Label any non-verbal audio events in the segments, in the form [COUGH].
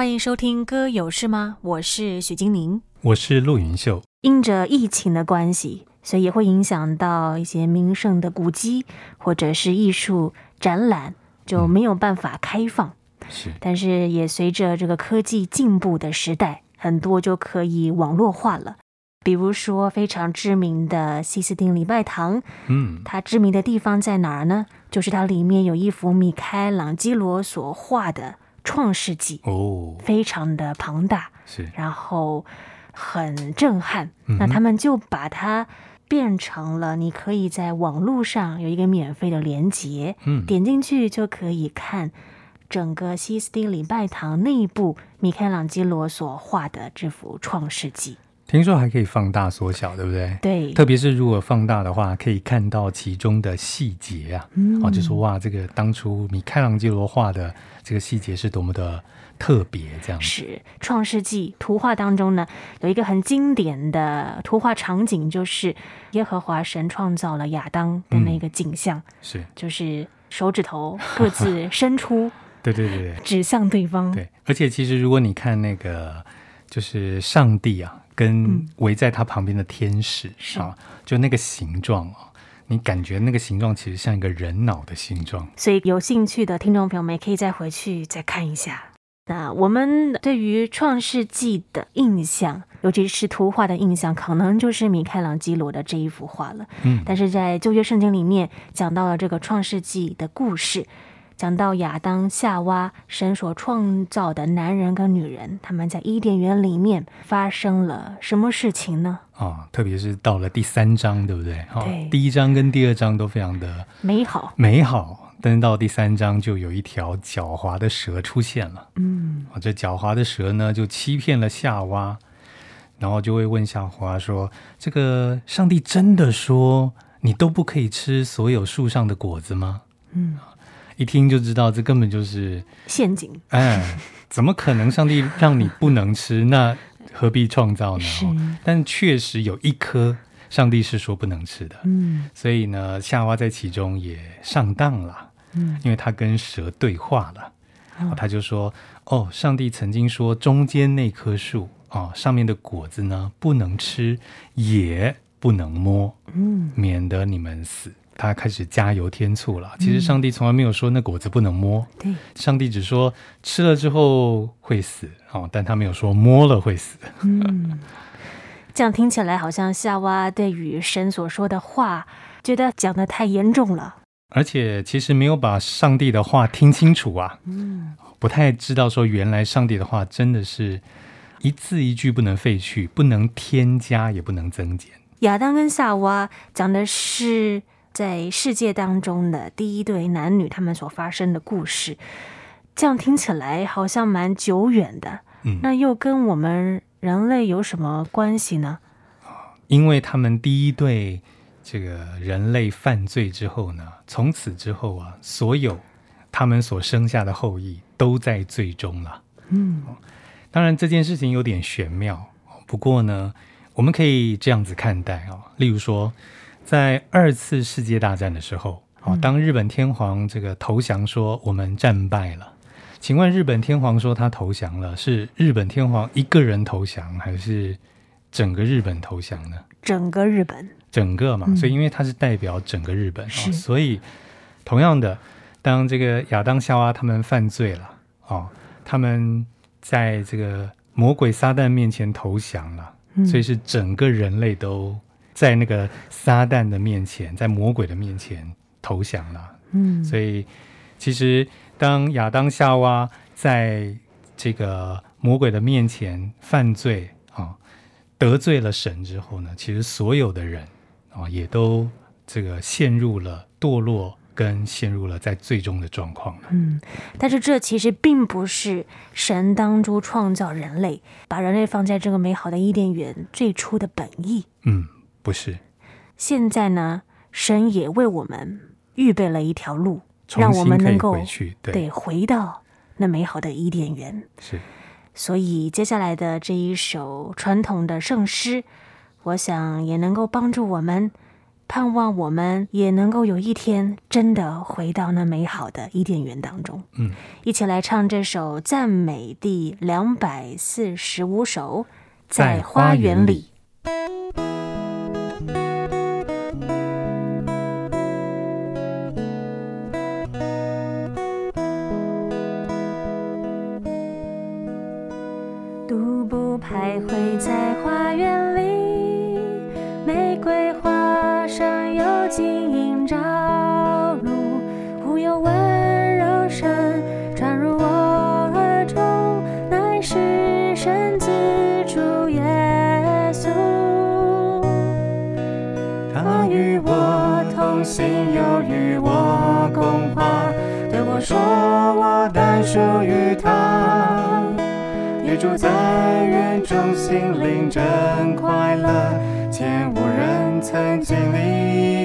欢迎收听《歌有事吗》，我是许金宁，我是陆云秀。因着疫情的关系，所以也会影响到一些名胜的古迹或者是艺术展览就没有办法开放。嗯、是，但是也随着这个科技进步的时代，很多就可以网络化了。比如说非常知名的西斯丁礼拜堂，嗯，它知名的地方在哪儿呢？就是它里面有一幅米开朗基罗所画的。创世纪哦，非常的庞大，是，然后很震撼。嗯、那他们就把它变成了，你可以在网络上有一个免费的连接，嗯，点进去就可以看整个西斯丁礼拜堂内部米开朗基罗所画的这幅创世纪。听说还可以放大缩小，对不对？对，特别是如果放大的话，可以看到其中的细节啊。嗯，哦，就是哇，这个当初米开朗基罗画的这个细节是多么的特别，这样是《创世纪》图画当中呢，有一个很经典的图画场景，就是耶和华神创造了亚当的那个景象，嗯、是就是手指头各自伸出，[LAUGHS] 对对对对，指向对方。对，而且其实如果你看那个，就是上帝啊。跟围在他旁边的天使、嗯、啊，就那个形状啊，你感觉那个形状其实像一个人脑的形状。所以有兴趣的听众朋友们也可以再回去再看一下。那我们对于创世纪的印象，尤其是图画的印象，可能就是米开朗基罗的这一幅画了。嗯，但是在旧约圣经里面讲到了这个创世纪的故事。讲到亚当夏娃，神所创造的男人跟女人，他们在伊甸园里面发生了什么事情呢？啊、哦，特别是到了第三章，对不对？对，哦、第一章跟第二章都非常的美好，美好。但是到第三章，就有一条狡猾的蛇出现了。嗯，啊，这狡猾的蛇呢，就欺骗了夏娃，然后就会问夏娃说：“这个上帝真的说你都不可以吃所有树上的果子吗？”嗯。一听就知道，这根本就是陷阱。哎，怎么可能？上帝让你不能吃，那 [LAUGHS] 何必创造呢？是。但确实有一颗，上帝是说不能吃的。嗯。所以呢，夏娃在其中也上当了。嗯。因为他跟蛇对话了，嗯、他就说：“哦，上帝曾经说，中间那棵树啊、哦，上面的果子呢，不能吃，也不能摸，嗯，免得你们死。”他开始加油添醋了。其实上帝从来没有说那果子不能摸，对，上帝只说吃了之后会死哦，但他没有说摸了会死。嗯，[LAUGHS] 这样听起来好像夏娃对于神所说的话，觉得讲的太严重了，而且其实没有把上帝的话听清楚啊，嗯，不太知道说原来上帝的话真的是一字一句不能废去，不能添加，也不能增减。亚当跟夏娃讲的是。在世界当中的第一对男女，他们所发生的故事，这样听起来好像蛮久远的。嗯，那又跟我们人类有什么关系呢？因为他们第一对这个人类犯罪之后呢，从此之后啊，所有他们所生下的后裔都在最终了。嗯，当然这件事情有点玄妙，不过呢，我们可以这样子看待啊，例如说。在二次世界大战的时候，啊，当日本天皇这个投降说我们战败了，请问日本天皇说他投降了，是日本天皇一个人投降，还是整个日本投降呢？整个日本，整个嘛，所以因为他是代表整个日本，嗯，所以同样的，当这个亚当夏娃他们犯罪了，哦，他们在这个魔鬼撒旦面前投降了，所以是整个人类都。在那个撒旦的面前，在魔鬼的面前投降了。嗯，所以其实当亚当夏娃在这个魔鬼的面前犯罪啊，得罪了神之后呢，其实所有的人啊，也都这个陷入了堕落，跟陷入了在最终的状况。嗯，但是这其实并不是神当初创造人类，把人类放在这个美好的伊甸园最初的本意。嗯。不是，现在呢，神也为我们预备了一条路，让我们能够回去，对，对，回到那美好的伊甸园。是，所以接下来的这一首传统的圣诗，我想也能够帮助我们盼望我们也能够有一天真的回到那美好的伊甸园当中。嗯，一起来唱这首赞美第两百四十五首，在花园里。是神子主耶稣。他与我同行，又与我共话，对我说：“我单属于他。”与主在园中，心灵真快乐，前无人曾经历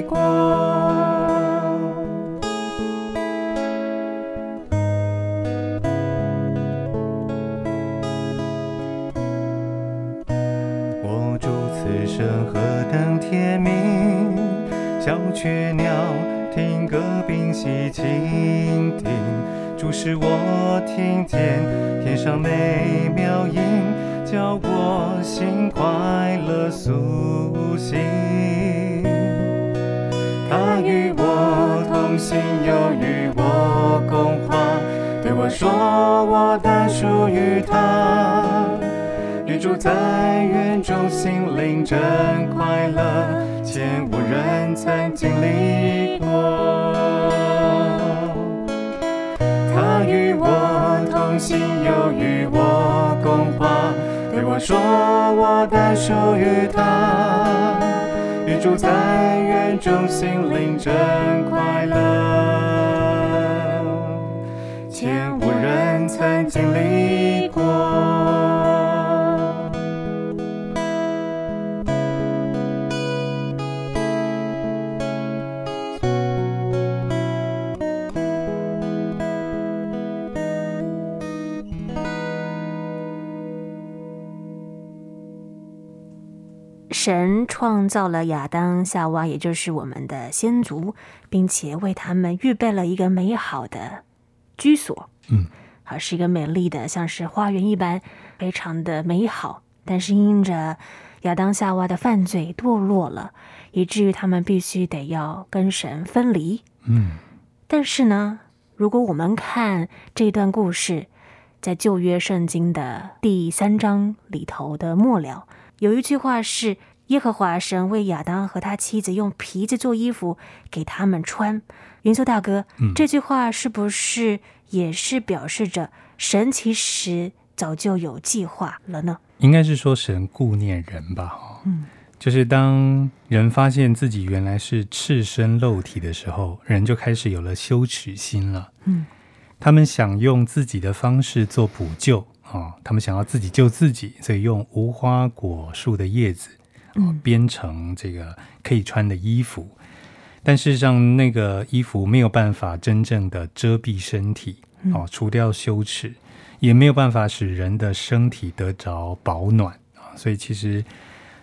雀鸟听歌屏息倾听。注视我听见天上美妙音，叫我心快乐苏醒。他与我同行，又与我共话，对我说：“我单属于他。”与主在园中，心灵真快乐，前无人曾经历过。他与我同行，又与我共话，对我说：“我单属于他。”与主在园中，心灵真快乐，前无人曾经神创造了亚当、夏娃，也就是我们的先祖，并且为他们预备了一个美好的居所。嗯，好，是一个美丽的，像是花园一般，非常的美好。但是因着亚当、夏娃的犯罪堕落了，以至于他们必须得要跟神分离。嗯，但是呢，如果我们看这段故事，在旧约圣经的第三章里头的末了，有一句话是。耶和华神为亚当和他妻子用皮子做衣服给他们穿。云秀大哥，嗯，这句话是不是也是表示着神其实早就有计划了呢？应该是说神顾念人吧。嗯，就是当人发现自己原来是赤身露体的时候，人就开始有了羞耻心了。嗯，他们想用自己的方式做补救啊，哦，他们想要自己救自己，所以用无花果树的叶子。嗯，编成这个可以穿的衣服，但事实上，那个衣服没有办法真正的遮蔽身体，哦，除掉羞耻，也没有办法使人的身体得着保暖啊。所以，其实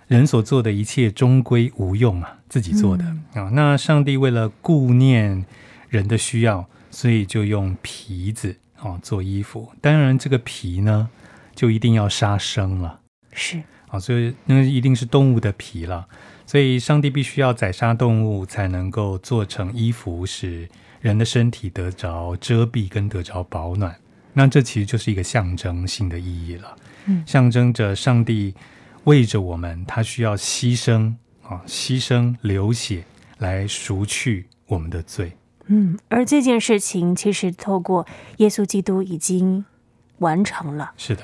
人所做的一切终归无用啊，自己做的啊。那上帝为了顾念人的需要，所以就用皮子啊做衣服。当然，这个皮呢，就一定要杀生了，是。啊，所以那一定是动物的皮了，所以上帝必须要宰杀动物，才能够做成衣服，使人的身体得着遮蔽跟得着保暖。那这其实就是一个象征性的意义了，嗯，象征着上帝为着我们，他需要牺牲啊，牺牲流血来赎去我们的罪。嗯，而这件事情其实透过耶稣基督已经完成了。是的。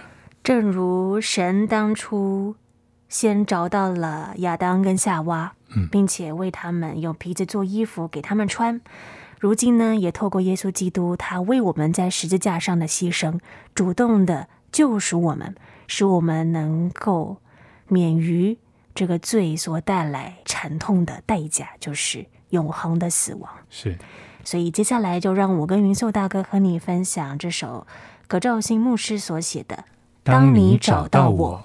正如神当初先找到了亚当跟夏娃，并且为他们用皮子做衣服给他们穿，如今呢，也透过耶稣基督，他为我们在十字架上的牺牲，主动的救赎我们，使我们能够免于这个罪所带来惨痛的代价，就是永恒的死亡。是，所以接下来就让我跟云秀大哥和你分享这首葛兆新牧师所写的。当你找到我。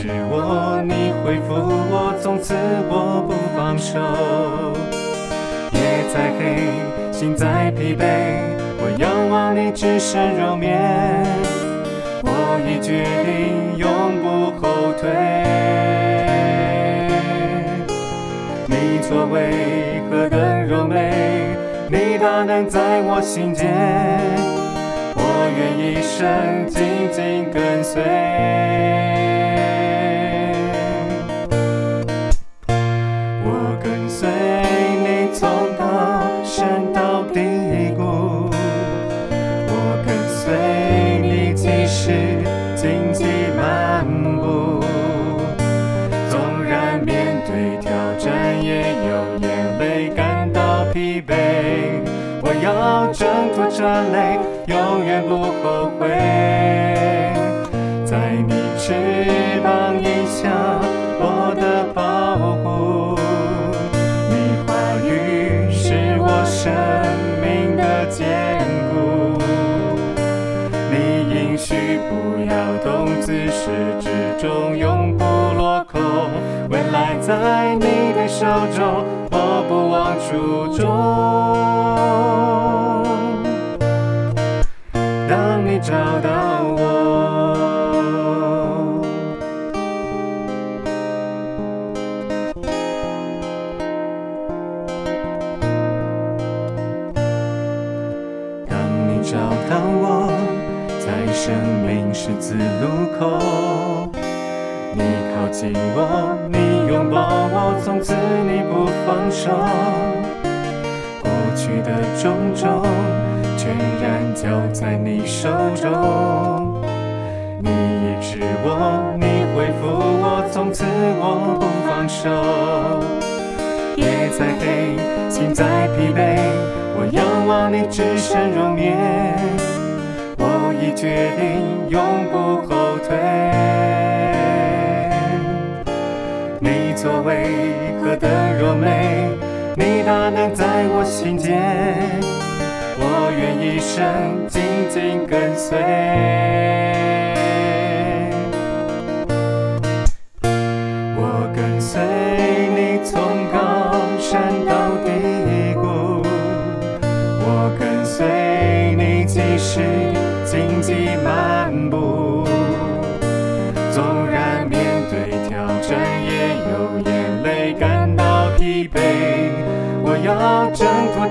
是我，你恢复我，从此我不放手。夜再黑，心再疲惫。我仰望你至圣容面，我已决定永不后退。你作为何等柔美，你大能在我心间，我愿一生紧紧跟随。的泪，永远不后悔。在你翅膀荫下，我的保护，你话语是我生命的坚固，你应许不要动。自始至终永不落空，未来在你的手中，我不忘初衷。找到再黑，心再疲惫，我仰望你至圣容面。已决定永不后退。你作为何等柔美，你大能在我心间，我愿一生紧紧跟随。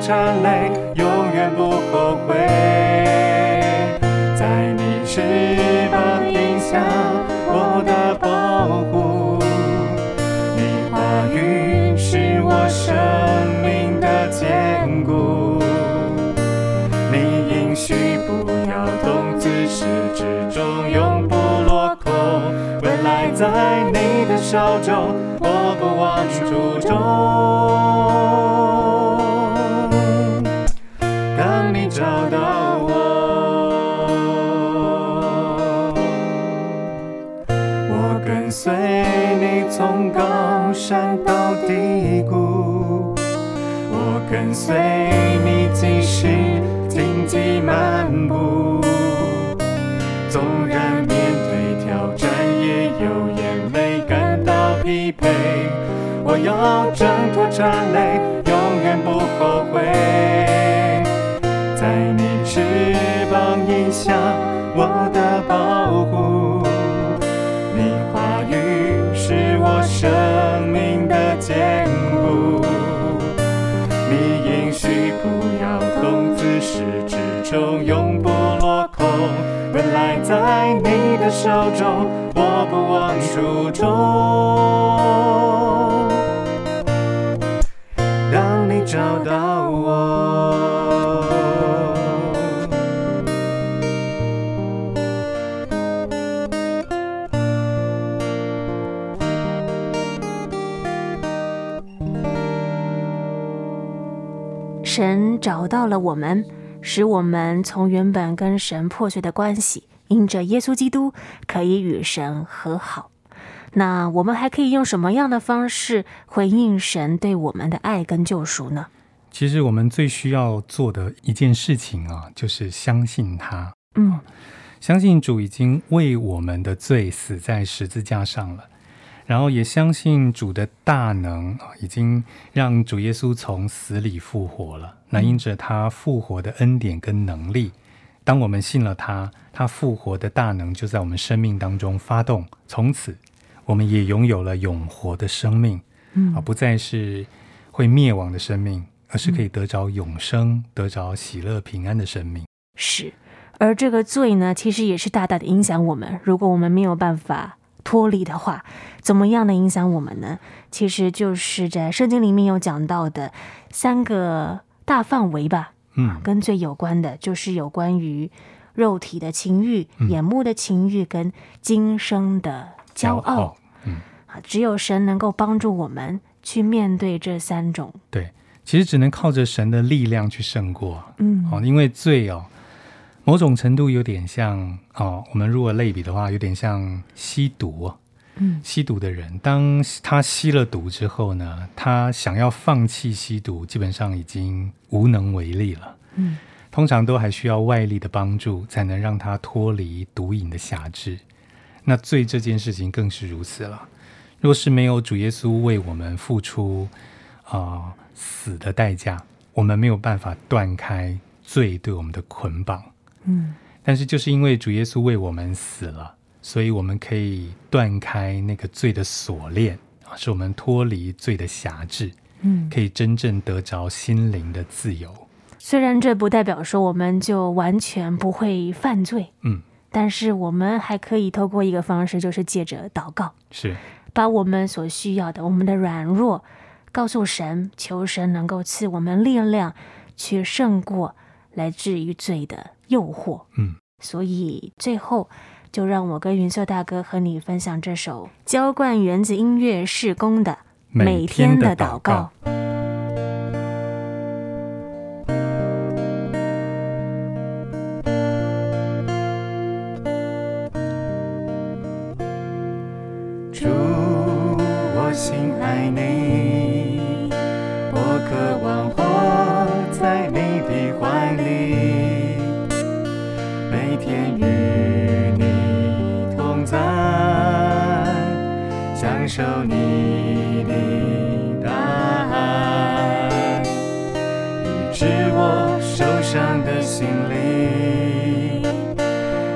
挣脱缠累，永远不后悔。在你翅膀底下，我的保护，你话语是我生命的坚固。你应许不要动，自始至终永不落空。未来在你的手中，我不忘初衷。从高山到低谷，我跟随你即使。荆棘漫步，纵然面对挑战，也有眼泪感到疲惫。我要挣脱缠累，永远不后悔。在你翅膀荫下，我的始。终永不落空，未来在你的手中，我不忘初衷。当你找到我，神找到了我们。使我们从原本跟神破碎的关系，因着耶稣基督可以与神和好。那我们还可以用什么样的方式回应神对我们的爱跟救赎呢？其实我们最需要做的一件事情啊，就是相信他。嗯，相信主已经为我们的罪死在十字架上了，然后也相信主的大能啊，已经让主耶稣从死里复活了。那因着他复活的恩典跟能力，当我们信了他，他复活的大能就在我们生命当中发动，从此。我们也拥有了永活的生命，嗯，啊，不再是会灭亡的生命，而是可以得着永生、嗯、得着喜乐平安的生命。是，而这个罪呢，其实也是大大的影响我们。如果我们没有办法脱离的话，怎么样的影响我们呢？其实就是在圣经里面有讲到的三个大范围吧，嗯，跟罪有关的，就是有关于肉体的情欲、嗯、眼目的情欲跟今生的。骄傲，嗯，只有神能够帮助我们去面对这三种。对，其实只能靠着神的力量去胜过。嗯，哦，因为罪哦，某种程度有点像哦，我们如果类比的话，有点像吸毒。嗯，吸毒的人，当他吸了毒之后呢，他想要放弃吸毒，基本上已经无能为力了。嗯，通常都还需要外力的帮助，才能让他脱离毒瘾的辖制。那罪这件事情更是如此了。若是没有主耶稣为我们付出啊、呃、死的代价，我们没有办法断开罪对我们的捆绑。嗯，但是就是因为主耶稣为我们死了，所以我们可以断开那个罪的锁链啊，使我们脱离罪的辖制。嗯，可以真正得着心灵的自由。虽然这不代表说我们就完全不会犯罪。嗯。但是我们还可以透过一个方式，就是借着祷告，是把我们所需要的、我们的软弱告诉神，求神能够赐我们力量，去胜过来自于罪的诱惑。嗯，所以最后就让我跟云秀大哥和你分享这首浇灌园子音乐事工的每天的祷告。是我受伤的心灵，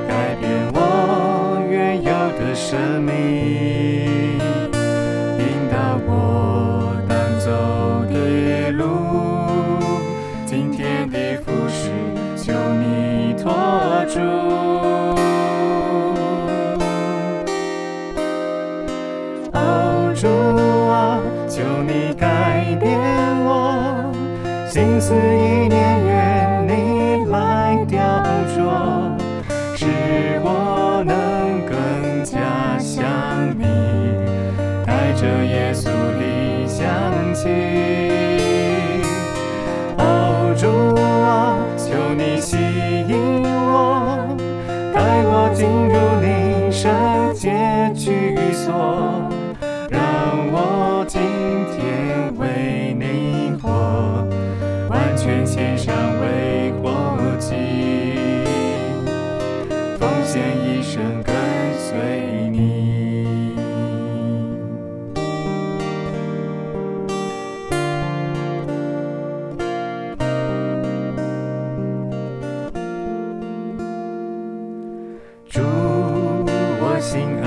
改变我原有的生命，耶稣的香气。我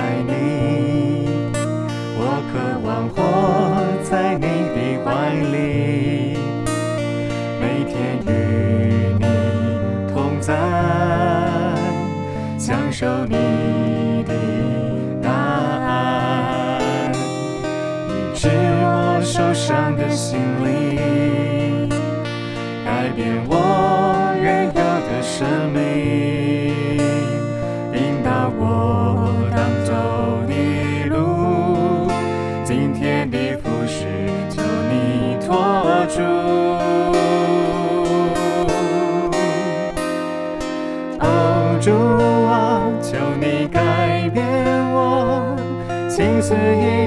主啊求你改变我青丝已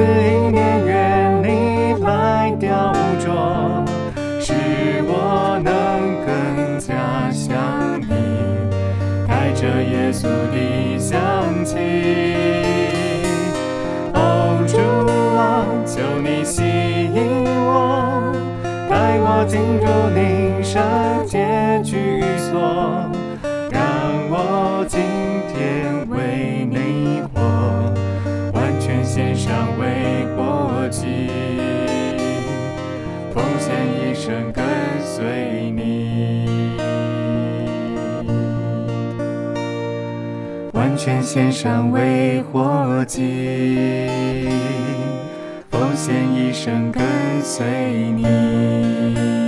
say 全跟随你。完全献上为活祭，奉献一生跟随你。